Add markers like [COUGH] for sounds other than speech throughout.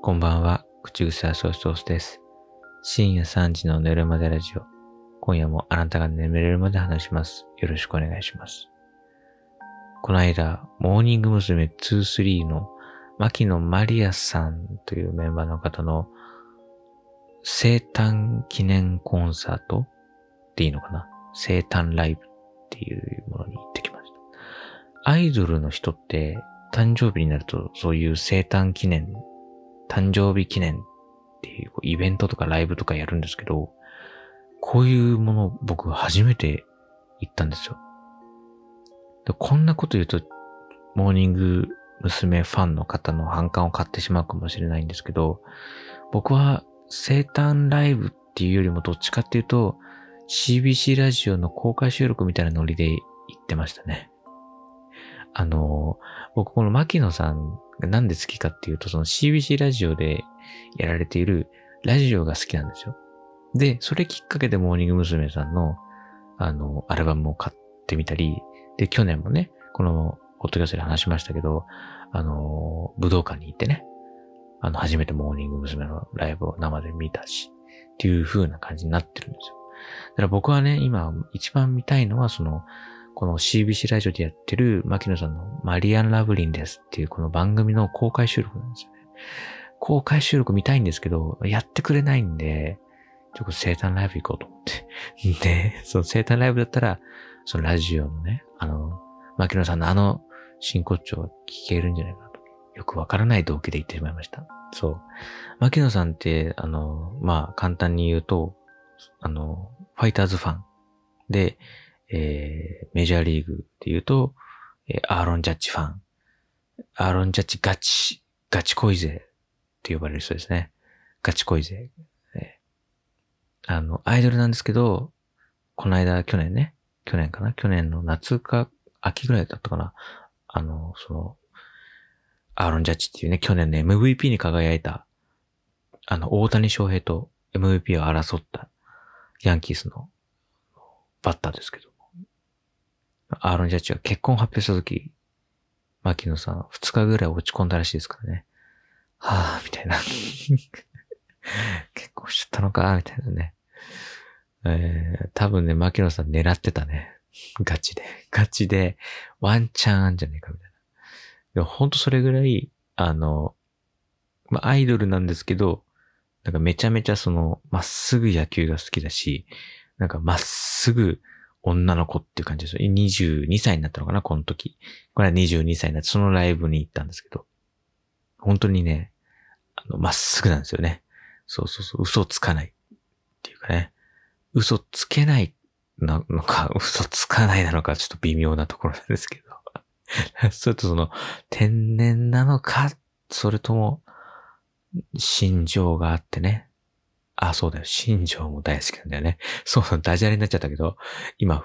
こんばんは、口癖はソーストースです。深夜3時の寝るまでラジオ。今夜もあなたが眠れるまで話します。よろしくお願いします。この間、モーニング娘。23の牧野マリアさんというメンバーの方の生誕記念コンサートっていいのかな？生誕ライブっていうものに行ってきました。アイドルの人って誕生日になるとそういう生誕記念誕生日記念っていうイベントとかライブとかやるんですけど、こういうもの僕初めて行ったんですよ。でこんなこと言うと、モーニング娘。ファンの方の反感を買ってしまうかもしれないんですけど、僕は生誕ライブっていうよりもどっちかっていうと、CBC ラジオの公開収録みたいなノリで行ってましたね。あの、僕この牧野さんなんで好きかっていうと、その CBC ラジオでやられているラジオが好きなんですよ。で、それきっかけでモーニング娘。さんの、あの、アルバムを買ってみたり、で、去年もね、この、ホットキャストで話しましたけど、あの、武道館に行ってね、あの、初めてモーニング娘。のライブを生で見たし、っていう風な感じになってるんですよ。だから僕はね、今一番見たいのは、その、この CBC ラジオでやってる牧野さんのマリアン・ラブリンですっていうこの番組の公開収録なんですよね。公開収録見たいんですけど、やってくれないんで、ちょっと生誕ライブ行こうと思って。[LAUGHS] で、その生誕ライブだったら、そのラジオのね、あの、牧野さんのあの真骨頂が聞けるんじゃないかなと。よくわからない動機で言ってしまいました。そう。牧野さんって、あの、まあ、簡単に言うと、あの、ファイターズファンで、えー、メジャーリーグで言うと、えー、アーロン・ジャッジファン。アーロン・ジャッジガチ、ガチ恋勢って呼ばれる人ですね。ガチ恋勢。えー、あの、アイドルなんですけど、この間、去年ね、去年かな去年の夏か秋ぐらいだったかなあの、その、アーロン・ジャッジっていうね、去年の MVP に輝いた、あの、大谷翔平と MVP を争ったヤンキースのバッターですけど。アーロン・ジャッジが結婚発表したとき、牧野さん二日ぐらい落ち込んだらしいですからね。はぁ、みたいな。[LAUGHS] 結婚しちゃったのか、みたいなね。えー、多分ね、牧野さん狙ってたね。ガチで。ガチで、ワンチャンあんじゃねえか、みたいな。でもほんとそれぐらい、あの、まあ、アイドルなんですけど、なんかめちゃめちゃその、まっすぐ野球が好きだし、なんかまっすぐ女の子っていう感じですよ。22歳になったのかな、この時。これは22歳になって、そのライブに行ったんですけど。本当にね、あの、まっすぐなんですよね。そうそうそう、嘘つかない。っていうかね。嘘つけないなのか、[LAUGHS] 嘘つかないなのか、ちょっと微妙なところなんですけど。ちょっとその、天然なのか、それとも、心情があってね。あ、そうだよ。新庄も大好きなんだよね。そう、ダジャレになっちゃったけど、今、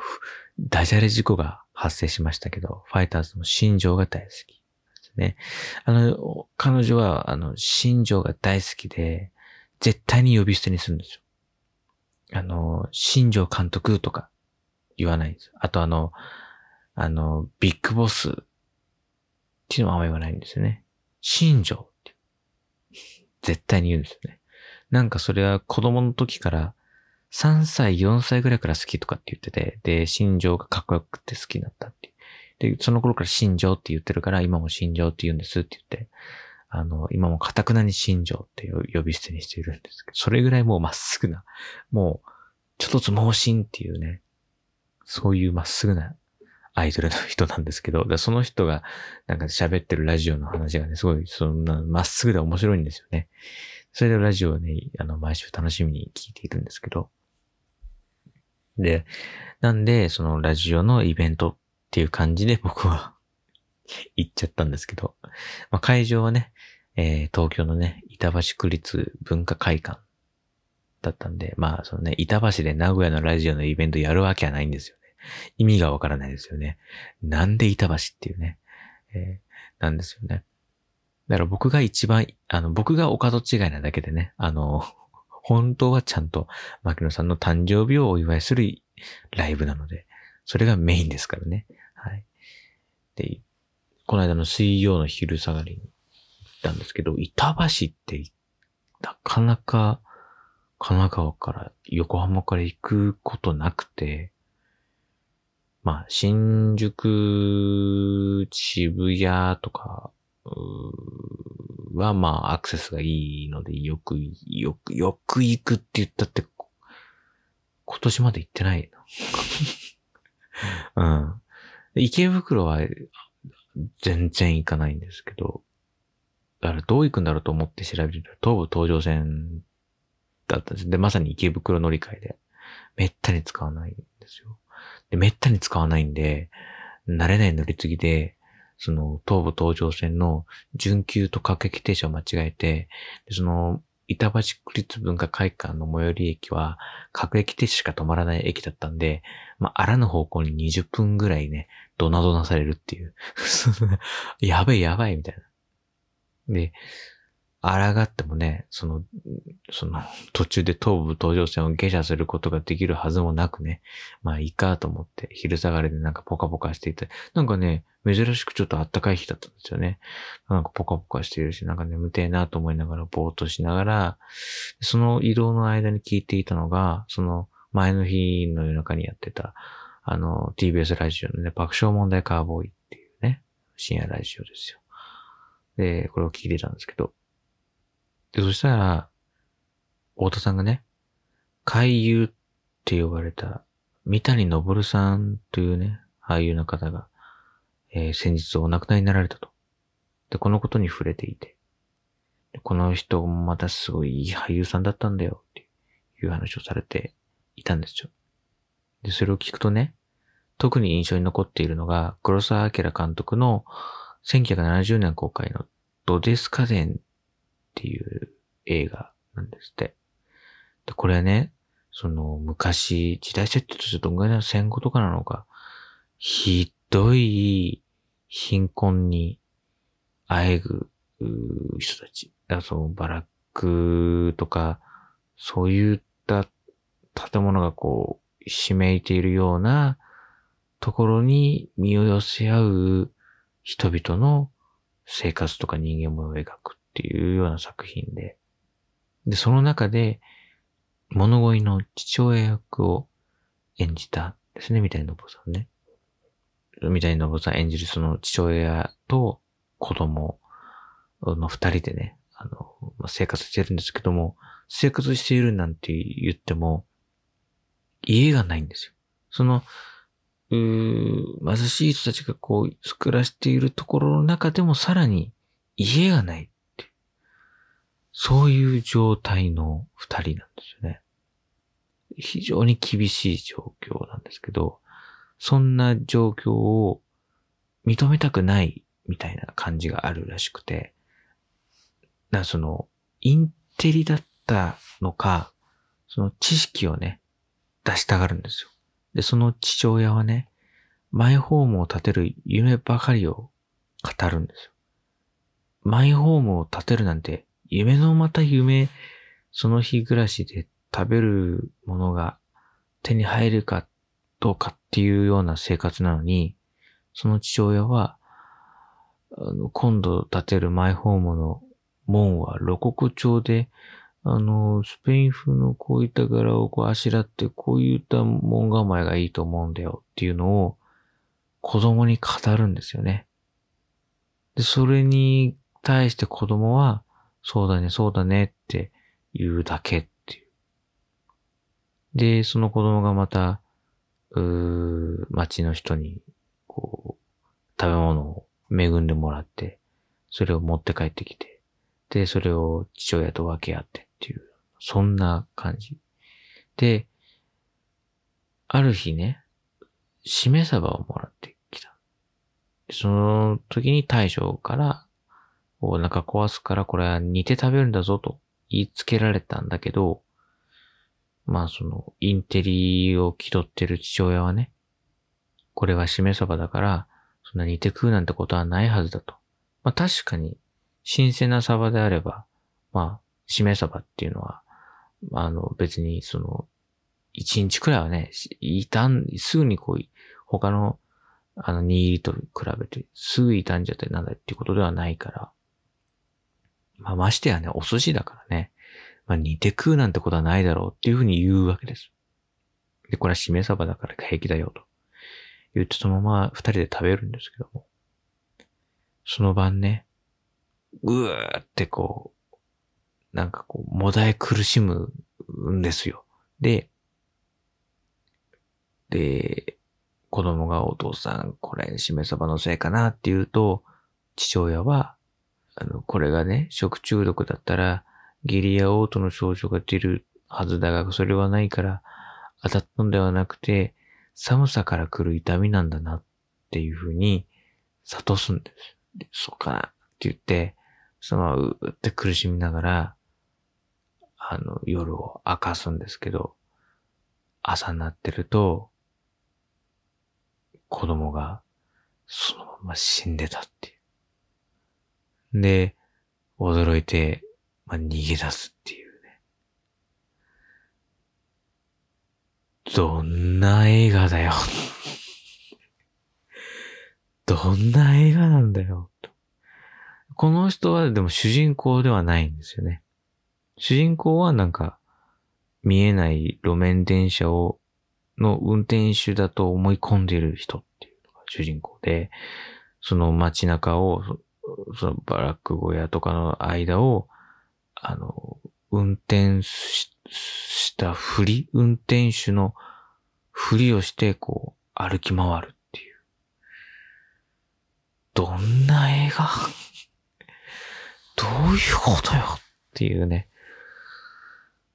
ダジャレ事故が発生しましたけど、ファイターズも新庄が大好き。ね。あの、彼女は、あの、新庄が大好きで、絶対に呼び捨てにするんですよ。あの、新庄監督とか言わないんですよ。あとあの、あの、ビッグボスっていうのもあんま言わないんですよね。新庄って。絶対に言うんですよね。なんかそれは子供の時から3歳、4歳ぐらいから好きとかって言ってて、で、新庄がかっこよくて好きになったってで、その頃から新庄って言ってるから、今も新庄って言うんですって言って、あの、今もカタクナに新庄って呼び捨てにしているんですけど、それぐらいもうまっすぐな、もう、ちょっとずつ盲信っていうね、そういうまっすぐなアイドルの人なんですけど、その人がなんか喋ってるラジオの話がね、すごい、そんな、まっすぐで面白いんですよね。それでラジオをね、あの、毎週楽しみに聞いているんですけど。で、なんで、そのラジオのイベントっていう感じで [LAUGHS] 僕は [LAUGHS] 行っちゃったんですけど、まあ、会場はね、えー、東京のね、板橋区立文化会館だったんで、まあ、そのね、板橋で名古屋のラジオのイベントやるわけはないんですよね。意味がわからないですよね。なんで板橋っていうね、えー、なんですよね。だから僕が一番、あの、僕がお門違いなだけでね、あの、[LAUGHS] 本当はちゃんと、牧野さんの誕生日をお祝いするライブなので、それがメインですからね。はい。で、この間の水曜の昼下がりに行っ、たんですけど、板橋ってなかなか神奈川から横浜から行くことなくて、まあ、新宿、渋谷とかはまあアクセスがいいのでよく、よく、よく行くって言ったって今年まで行ってないの。[LAUGHS] うん。池袋は全然行かないんですけど、だからどう行くんだろうと思って調べると、東武東上線だったんです。で、まさに池袋乗り換えで、めったに使わないんですよ。で、めったに使わないんで、慣れない乗り継ぎで、その、東武東上線の準急と各駅停車を間違えて、その、板橋区立文化会館の最寄り駅は、各駅停車しか止まらない駅だったんで、まあ、あらぬ方向に20分ぐらいね、ドナドナされるっていう。[LAUGHS] やばいやばいみたいな。で、抗ってもね、その、その、途中で東武東上線を下車することができるはずもなくね、まあいいかと思って、昼下がりでなんかポカポカしていて、なんかね、珍しくちょっと暖かい日だったんですよね。なんかポカポカしているし、なんか眠てえなと思いながら、ぼーっとしながら、その移動の間に聞いていたのが、その前の日の夜中にやってた、あの、TBS ラジオのね、爆笑問題カーボーイっていうね、深夜ラジオですよ。で、これを聞いてたんですけど、で、そしたら、太田さんがね、海優って呼ばれた、三谷昇さんというね、俳優の方が、えー、先日お亡くなりになられたと。で、このことに触れていて、この人もまたすごいいい俳優さんだったんだよっていう話をされていたんですよ。で、それを聞くとね、特に印象に残っているのが、黒沢明監督の1970年公開のドデスカデンっていう映画なんですって。で、これね、その昔、時代設定としてどんぐらいの戦後とかなのか、ひどい貧困にあえぐ人たち。だそのバラックとか、そういった建物がこう、ひしめいているようなところに身を寄せ合う人々の生活とか人間模様を描くっていうような作品で、で、その中で、物乞いの父親役を演じたですね、三谷信さんね。三谷信さん演じるその父親と子供の二人でね、あの、まあ、生活してるんですけども、生活しているなんて言っても、家がないんですよ。その、う貧しい人たちがこう、暮らしているところの中でもさらに家がない。そういう状態の二人なんですよね。非常に厳しい状況なんですけど、そんな状況を認めたくないみたいな感じがあるらしくて、だその、インテリだったのか、その知識をね、出したがるんですよ。で、その父親はね、マイホームを建てる夢ばかりを語るんですよ。マイホームを建てるなんて夢のまた夢、その日暮らしで食べるものが手に入るかどうかっていうような生活なのに、その父親は、あの、今度建てるマイホームの門は露国調で、あの、スペイン風のこういった柄をこうあしらって、こういった門構えがいいと思うんだよっていうのを子供に語るんですよね。で、それに対して子供は、そうだね、そうだねって言うだけっていう。で、その子供がまた、うー、町の人に、こう、食べ物を恵んでもらって、それを持って帰ってきて、で、それを父親と分け合ってっていう、そんな感じ。で、ある日ね、しめ鯖をもらってきた。その時に大将からお腹壊すからこれは煮て食べるんだぞと言いつけられたんだけど、まあその、インテリを気取ってる父親はね、これはしめ鯖だから、そんな煮て食うなんてことはないはずだと。まあ確かに、新鮮な鯖であれば、まあ、しめ鯖っていうのは、あの別にその、一日くらいはね、傷ん、すぐにこう、他の、あの、握りと比べて、すぐ傷んじゃってなんだっていうことではないから、まあ、ましてやね、お寿司だからね。まあ、煮て食うなんてことはないだろうっていうふうに言うわけです。で、これはしめ鯖だから平気だよと。言ってそのまま二人で食べるんですけども。その晩ね、うーってこう、なんかこう、もだえ苦しむんですよ。で、で、子供がお父さん、これ、しめ鯖のせいかなって言うと、父親は、あの、これがね、食中毒だったら、下痢や嘔吐の症状が出るはずだが、それはないから、当たったのではなくて、寒さから来る痛みなんだなっていうふうに悟すんです。でそうかなって言って、そのままうーって苦しみながら、あの、夜を明かすんですけど、朝になってると、子供がそのまま死んでたっていう。で、驚いて、まあ、逃げ出すっていうね。どんな映画だよ [LAUGHS] どんな映画なんだよ。この人はでも主人公ではないんですよね。主人公はなんか見えない路面電車をの運転手だと思い込んでいる人っていうのが主人公で、その街中を、そのバラック小屋とかの間を、あの、運転したふり、運転手のふりをして、こう、歩き回るっていう。どんな映画？[LAUGHS] どういうことよっていうね。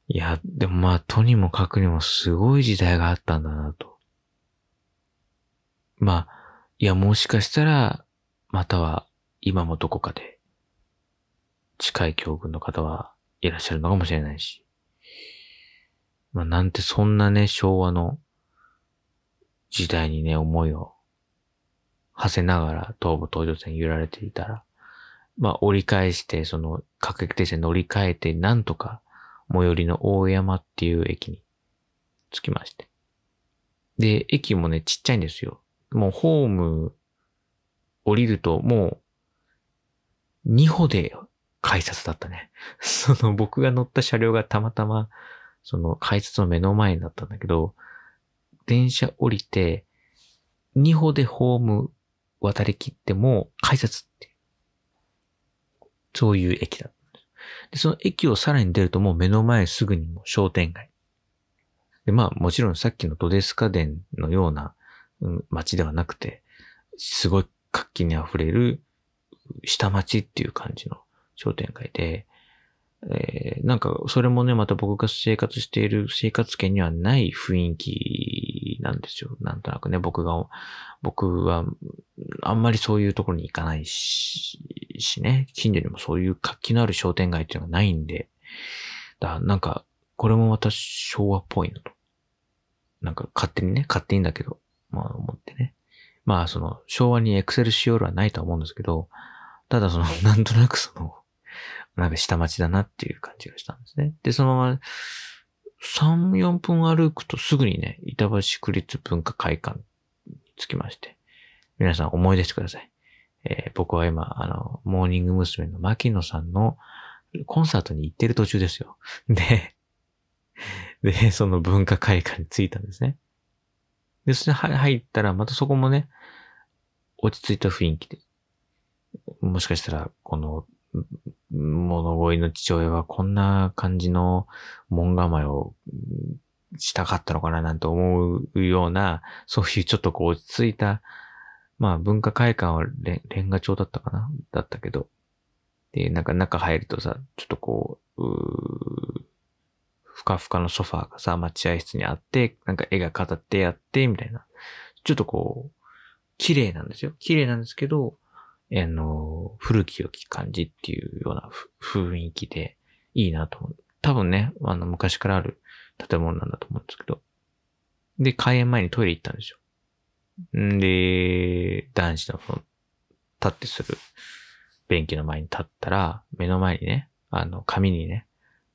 いや、でもまあ、とにもかくにもすごい時代があったんだなと。まあ、いや、もしかしたら、または今もどこかで近い境遇の方はいらっしゃるのかもしれないし。まあ、なんてそんなね、昭和の時代にね、思いを馳せながら東武東上線揺られていたら、まあ、折り返して、その、各駅停車乗り換えて、なんとか、最寄りの大山っていう駅に着きまして。で、駅もね、ちっちゃいんですよ。もうホーム降りるともう2歩で改札だったね。[LAUGHS] その僕が乗った車両がたまたまその改札の目の前になったんだけど、電車降りて2歩でホーム渡り切っても改札って。そういう駅だった。で、その駅をさらに出るともう目の前すぐにも商店街。で、まあもちろんさっきのドデスカ殿のような、うん、街ではなくて、すごい活気に溢れる下町っていう感じの商店街で、えー、なんか、それもね、また僕が生活している生活圏にはない雰囲気なんですよ。なんとなくね、僕が、僕は、あんまりそういうところに行かないし、しね、近所にもそういう活気のある商店街っていうのがないんで、だなんか、これもまた昭和っぽいのと。なんか勝手にね、勝手にだけど、まあ思ってね。まあその、昭和にエクセルシオールはないとは思うんですけど、ただその、なんとなくその、なんか下町だなっていう感じがしたんですね。で、そのまま、3、4分歩くとすぐにね、板橋区立文化会館に着きまして、皆さん思い出してください。えー、僕は今、あの、モーニング娘。の牧野さんのコンサートに行ってる途中ですよ。で、で、その文化会館に着いたんですね。で、それ入ったら、またそこもね、落ち着いた雰囲気で。もしかしたら、この、物乞いの父親はこんな感じの門構えをしたかったのかななんて思うような、そういうちょっとこう落ち着いたまあ文化会館はレンガ調だったかなだったけど。で、なんか中入るとさ、ちょっとこう、うふかふかのソファーがさ、待合室にあって、なんか絵が飾ってあって、みたいな。ちょっとこう、綺麗なんですよ。綺麗なんですけど、あの、古き良き感じっていうような雰囲気でいいなと思う。多分ね、あの、昔からある建物なんだと思うんですけど。で、開園前にトイレ行ったんですよ。んで、男子のその、立ってする便器の前に立ったら、目の前にね、あの、紙にね、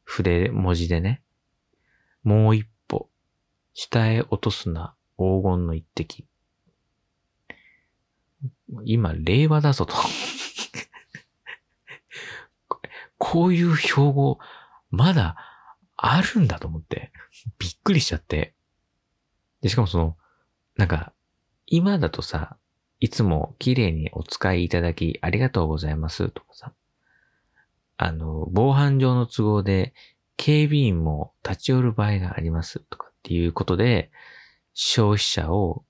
筆、文字でね、もう一歩、下へ落とすな、黄金の一滴。今、令和だぞと。こういう標語、まだあるんだと思って、びっくりしちゃって。で、しかもその、なんか、今だとさ、いつも綺麗にお使いいただきありがとうございますとかさ、あの、防犯上の都合で警備員も立ち寄る場合がありますとかっていうことで、消費者を、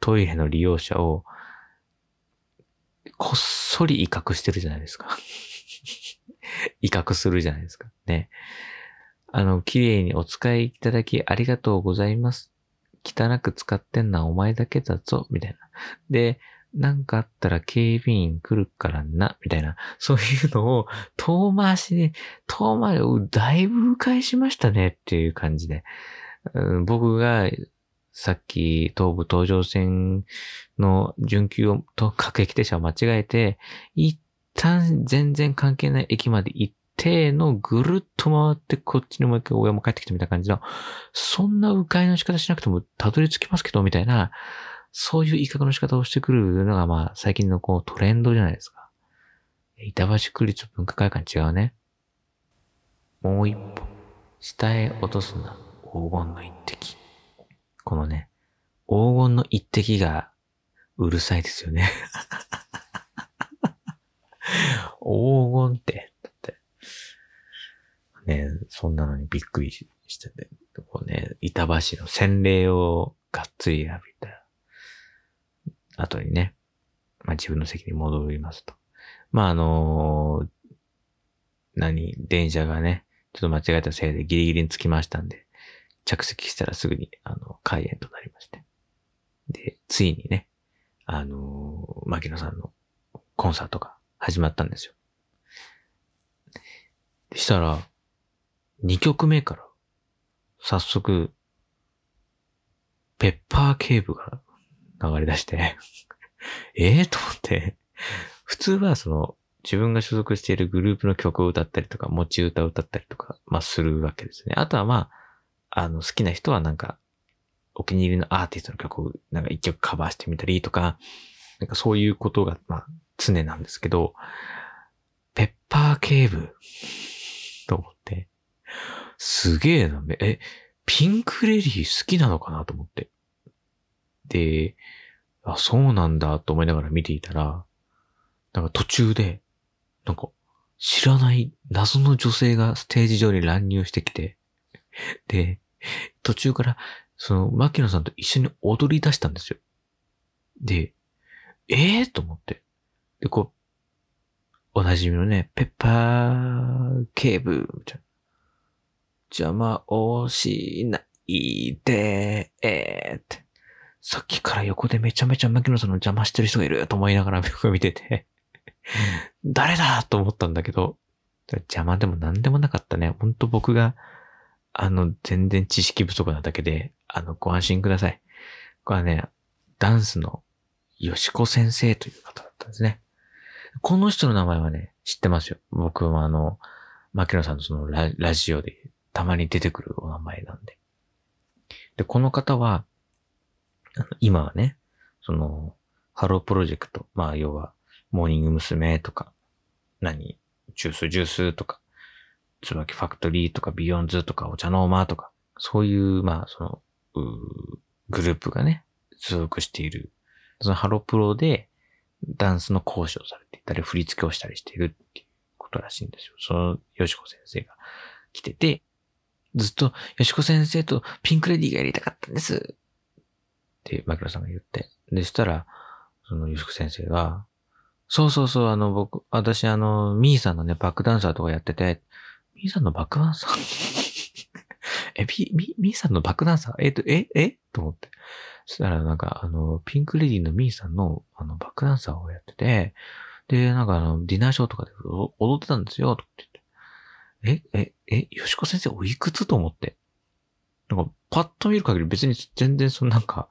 トイレの利用者を、こっそり威嚇してるじゃないですか。[LAUGHS] 威嚇するじゃないですか。ね。あの、綺麗にお使いいただきありがとうございます。汚く使ってんのはお前だけだぞ、みたいな。で、なんかあったら警備員来るからな、みたいな、そういうのを遠回しに、遠回しをだいぶ返しましたねっていう感じで。うん、僕がさっき東武東上線の準急を、と各駅停車を間違えて、一旦全然関係ない駅まで行ってのぐるっと回ってこっちにもう一回親も帰ってきてみたいな感じの、そんな迂回の仕方しなくてもたどり着きますけど、みたいな、そういう威嚇の仕方をしてくるのが、まあ、最近のこうトレンドじゃないですか。板橋区立文化会館違うね。もう一歩、下へ落とすな、黄金の一滴。このね、黄金の一滴がうるさいですよね。[LAUGHS] 黄金って、だって。ね、そんなのにびっくりしてて、こうね、板橋の洗礼をがっつり浴びた後にね、まあ自分の席に戻りますと。まああのー、何、電車がね、ちょっと間違えたせいでギリギリに着きましたんで、着席したらすぐに、あの、開演となりまして。で、ついにね、あのー、牧野さんのコンサートが始まったんですよ。でしたら、2曲目から、早速、ペッパーケーブが流れ出して [LAUGHS] ええと思って普通はその、自分が所属しているグループの曲を歌ったりとか、持ち歌を歌ったりとか、まあするわけですね。あとはまあ、あの、好きな人はなんか、お気に入りのアーティストの曲をなんか一曲カバーしてみたりとか、なんかそういうことが、まあ、常なんですけど、ペッパーケーブと思って、すげえな、え、ピンクレディー好きなのかなと思って。で、あ、そうなんだと思いながら見ていたら、なんか途中で、なんか知らない謎の女性がステージ上に乱入してきて、で、途中から、その、牧野さんと一緒に踊り出したんですよ。で、ええー、と思って。で、こう、おなじみのね、ペッパーケーブみたいな。邪魔をしないで、えー？って。さっきから横でめちゃめちゃ牧野さんの邪魔してる人がいると思いながら僕が見てて誰だ？と思ったんだけど、邪魔でも何でもなかったね。ほんと僕が、あの、全然知識不足なだけで、あの、ご安心ください。これはね、ダンスの吉子先生という方だったんですね。この人の名前はね、知ってますよ。僕はあの、牧野さんのそのララジオでたまに出てくるお名前なんで。で、この方は、今はね、その、ハロープロジェクト、まあ要は、モーニング娘。とか、何、 Juice=Juice とか、椿ファクトリーとか、ビヨーンズとか、オチャノーマとか、そういう、まあその、グループがね、所属している、そのハロプロでダンスの講師をされていたり、振り付けをしたりしているっていうことらしいんですよ。その、よしこ先生が来てて、ずっと、よしこ先生とピンクレディーがやりたかったんです。って牧野さんが言って。でしたら、その、ゆすく先生が、そうそうそう、あの、僕、私、あの、ミーさんのね、バックダンサーとかやってて、ミーさんのバックダンサーえ、ミ、ミ、ミーさんのバックダンサーえっと、え、え？と思って。そしたら、なんか、あの、ピンクレディのミーさんの、あの、バックダンサーをやってて、で、なんかあの、ディナーショーとかで踊ってたんですよ、とか言って。え、え、え、よしこ先生おいくつと思って。なんか、パッと見る限り別に全然そのなんか、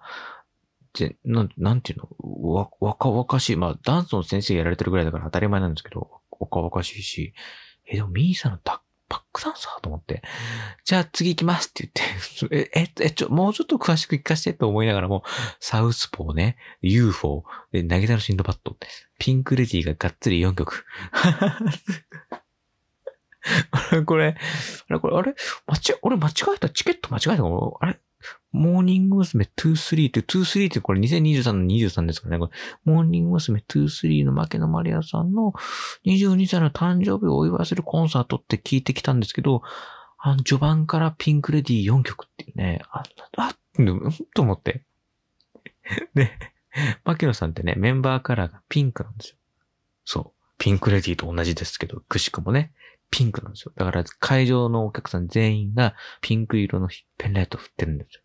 ぜなんなんていうの？わ、若々しい。まあ、ダンスの先生やられてるぐらいだから当たり前なんですけど、若々しいし、え、でもミーさんのバックダンサーと思って、じゃあ次行きますって言って、[LAUGHS] え、え、え、ちょ、もうちょっと詳しく聞かせてと思いながらも、サウスポーね、UFO、で、投げたのシンドバット、ピンクレディーががっつり4曲。[LAUGHS] れこれ、あれこれ、あれ？間違、俺間違えた？チケット間違えたかあれ？モーニング娘。23って、23ってこれ2023の23ですからね。これモーニング娘。23の牧野真莉愛さんの22歳の誕生日をお祝いするコンサートって聞いてきたんですけど、あの、序盤からピンクレディ4曲っていうね、あ、あ、うんと思って。[LAUGHS] で、牧野さんってね、メンバーカラーがピンクなんですよ。そう。ピンクレディと同じですけど、くしくもね、ピンクなんですよ。だから会場のお客さん全員がピンク色のペンライト振ってるんですよ。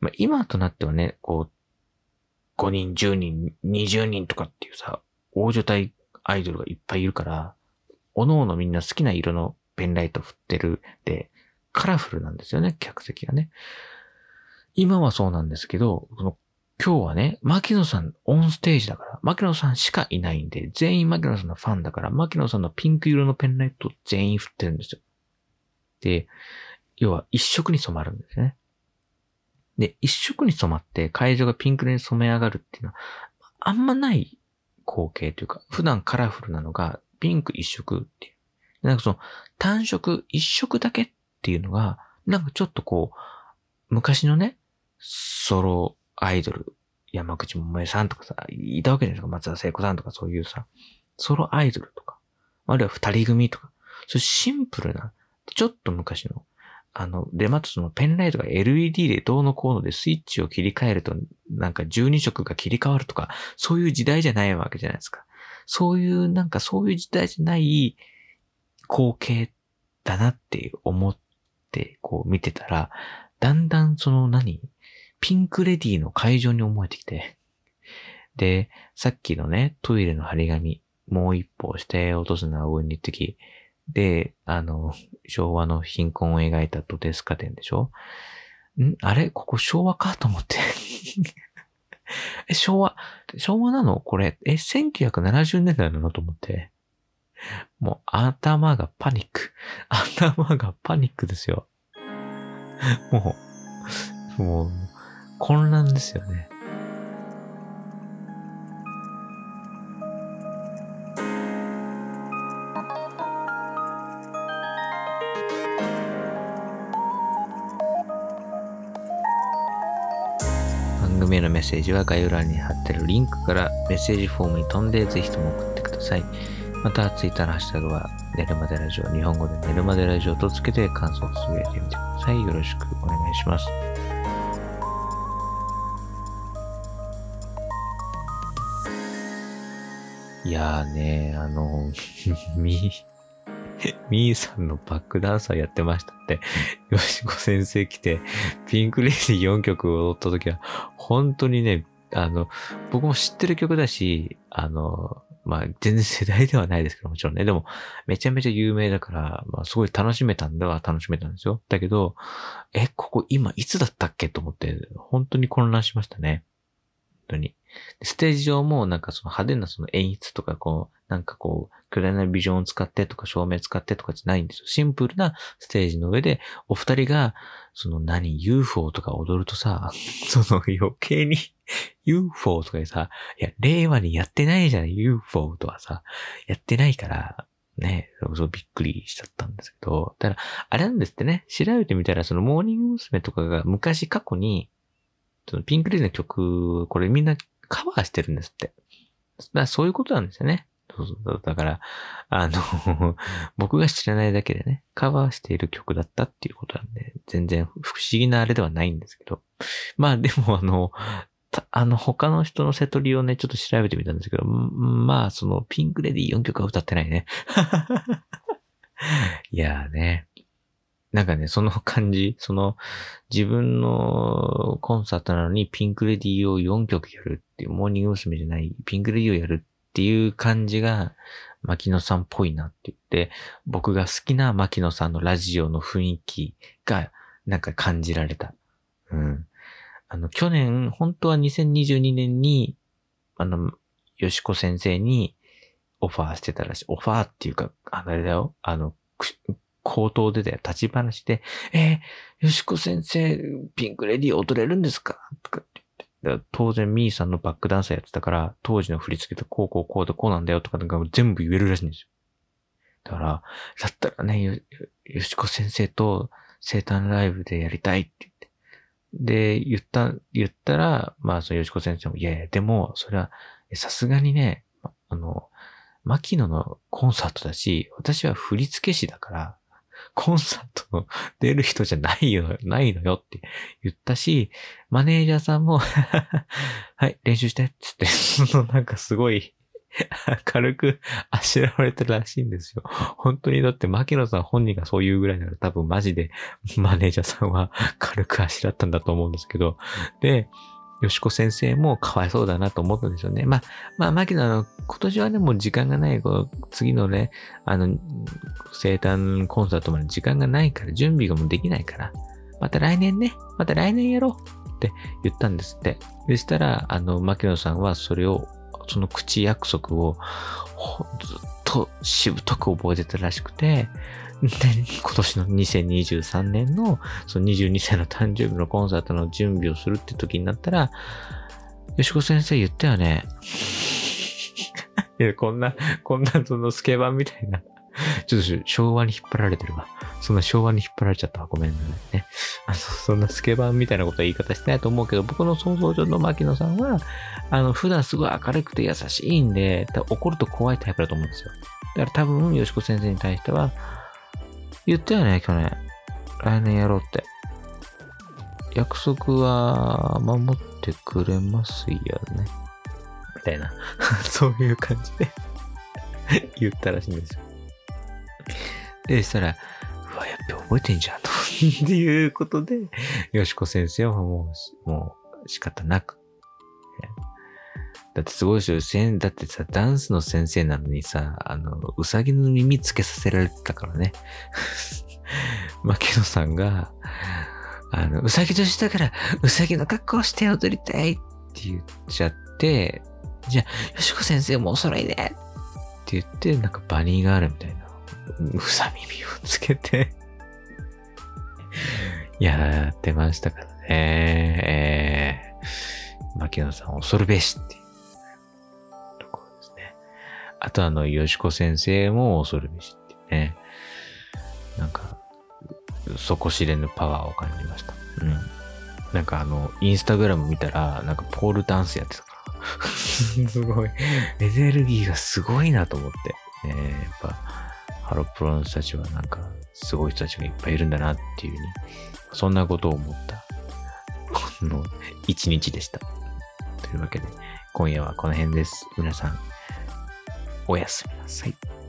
まあ、今となってはね、こう、5人、10人、20人とかっていうさ、大所帯アイドルがいっぱいいるから、おのおのみんな好きな色のペンライト振ってるで、カラフルなんですよね、客席がね。今はそうなんですけど、その今日はね、牧野さんオンステージだから、牧野さんしかいないんで、全員牧野さんのファンだから、牧野さんのピンク色のペンライト全員振ってるんですよ。で、要は一色に染まるんですね。で、一色に染まって会場がピンク色に染め上がるっていうのは、あんまない光景というか、普段カラフルなのがピンク一色っていう。なんかその単色一色だけっていうのが、なんかちょっとこう、昔のね、ソロアイドル、山口百恵さんとかさ、いたわけじゃないですか。松田聖子さんとかそういうさ、ソロアイドルとか、あるいは二人組とか、そういうシンプルな、ちょっと昔の、あの、で、またそのペンライトが LED でどうのこうのでスイッチを切り替えると、なんか12色が切り替わるとか、そういう時代じゃないわけじゃないですか。そういう、なんかそういう時代じゃない光景だなって思って、こう見てたら、だんだんその何？ピンクレディの会場に思えてきて。で、さっきのね、トイレの張り紙、もう一歩して落とすな上に行ってき。で、あの、昭和の貧困を描いたドテスカ店でしょ？ん？あれ？ここ昭和かと思って [LAUGHS] え、昭和、昭和なの？これ、え、1970年代なの？と思って。もう頭がパニック。頭がパニックですよ。もう、もう、混乱ですよね。番組へのメッセージは概要欄に貼ってるリンクからメッセージフォームに飛んでぜひとも送ってください。また、ツイッターのハッシュタグは、寝るまでラジオ、日本語で寝るまでラジオとつけて感想をつぶやいてみてください。よろしくお願いします。いやーね、あの、[LAUGHS] み、みーさんのバックダンサーやってましたって、よしこ先生来て、ピンクレディ4曲踊った時は、本当にね、あの、僕も知ってる曲だし、あの、まあ、全然世代ではないですけど、もちろんね。でも、めちゃめちゃ有名だから、まあ、すごい楽しめたんでは楽しめたんですよ。だけど、え、ここ今いつだったっけと思って、本当に混乱しましたね。本当に。ステージ上もなんかその派手なその演出とかこう、なんかこう、暗いビジョンを使ってとか照明使ってとかじゃないんですよ。シンプルなステージの上で、お二人が、その何、UFO とか踊るとさ、[LAUGHS] その余計に [LAUGHS] UFO とかでさ、いや、令和にやってないじゃん、UFO とはさ、やってないから、ね、そうびっくりしちゃったんですけど、ただ、あれなんですってね、調べてみたら、そのモーニング娘。とかが昔過去に、そのピンクレディの曲、これみんなカバーしてるんですって。そういうことなんですよね。そうそうだから、あの [LAUGHS] 僕が知らないだけでね、カバーしている曲だったっていうことなんで、全然不思議なあれではないんですけど。まあでもあの、あの、他の人のセトリをね、ちょっと調べてみたんですけど、まあ、その、ピンクレディ4曲は歌ってないね。[LAUGHS] いやーね。なんかね、その感じ、[LAUGHS] その自分のコンサートなのにピンクレディを4曲やるっていう、モーニング娘。じゃないピンクレディをやるっていう感じが、牧野さんっぽいなって言って、僕が好きな牧野さんのラジオの雰囲気がなんか感じられた。うん。あの、去年、本当は2022年に、あの、よしこ先生にオファーしてたらしい。オファーっていうか、あれだよ。あの、口頭でだよ、立ち話で、えー、よしこ先生、ピンクレディ踊れるんですか？とかって言って。当然、ミーさんのバックダンサーやってたから、当時の振り付けとこうこうこうでこうなんだよとかなんか全部言えるらしいんですよ。だから、だったらね、よ、よしこ先生と生誕ライブでやりたいって言って。で、言った、言ったら、まあ、そのよしこ先生も、いやいや、でも、それは、さすがにね、あの、牧野のコンサートだし、私は振付師だから、コンサートの出る人じゃないよ、ないのよって言ったし、マネージャーさんも [LAUGHS] はい、練習して、つって、[LAUGHS] そのなんかすごい [LAUGHS] 軽くあしらわれてるらしいんですよ。本当にだって牧野さん本人がそう言うぐらいなら多分マジでマネージャーさんは軽くあしらったんだと思うんですけど。で、よしこ先生もかわいそうだなと思ったんですよね。まあ、まあ、牧野の、今年はね、もう時間がない、こう次のね、あの、生誕コンサートまで時間がないから、準備がもうできないから、また来年ね、また来年やろうって言ったんですって。でしたら、あの、牧野さんはそれを、その口約束を、ずっとしぶとく覚えてたらしくて、[LAUGHS] 今年の2023年の、その22歳の誕生日のコンサートの準備をするって時になったら、よしこ先生言ったよね。[LAUGHS] いや、こんな、こんなそのスケバンみたいな。ちょっと昭和に引っ張られてるわ。そんな昭和に引っ張られちゃったわ。ごめんね。あの、そんなスケバンみたいなことは言い方してないと思うけど、僕の想像上の牧野さんは、あの、普段すごい明るくて優しいんで、怒ると怖いタイプだと思うんですよ。だから多分、よしこ先生に対しては、言ったよね、去年。来年やろうって。約束は守ってくれますよね。みたいな。[LAUGHS] そういう感じで言ったらしいんですよ。で、したら、うわ、やっぱ覚えてんじゃん、ということで、よしこ先生はもう、もう仕方なく、だってすごいですよ。だってさ、ダンスの先生なのにさ、あの、うさぎの耳つけさせられてたからね。[LAUGHS] 牧野さんが、あの、うさぎ年だから、うさぎの格好して踊りたいって言っちゃって、じゃあ、よしこ先生もお揃いでって言って、なんかバニーガールみたいな、うさ耳をつけて [LAUGHS] やってましたからね。えー、牧野さん恐るべしってあとあの、よしこ先生も恐るべしってね。なんか、底知れぬパワーを感じました。うん。なんかあの、インスタグラム見たら、なんかポールダンスやってたから。[LAUGHS] すごい。エネルギーがすごいなと思って。ねやっぱ、ハロプロの人たちはなんか、すごい人たちがいっぱいいるんだなっていうふうに、そんなことを思った、この一日でした。というわけで、今夜はこの辺です。皆さん、おやすみなさい。